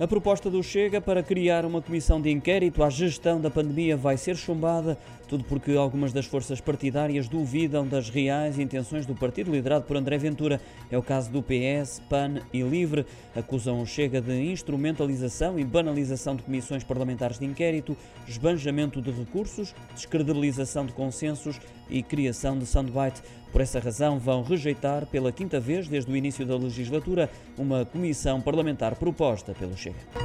A proposta do Chega para criar uma comissão de inquérito à gestão da pandemia vai ser chumbada, tudo porque algumas das forças partidárias duvidam das reais intenções do partido liderado por André Ventura. É o caso do PS, PAN e LIVRE. Acusam o Chega de instrumentalização e banalização de comissões parlamentares de inquérito, esbanjamento de recursos, descredibilização de consensos e criação de soundbite. Por essa razão, vão rejeitar pela quinta vez desde o início da legislatura uma comissão parlamentar proposta pelo Chega.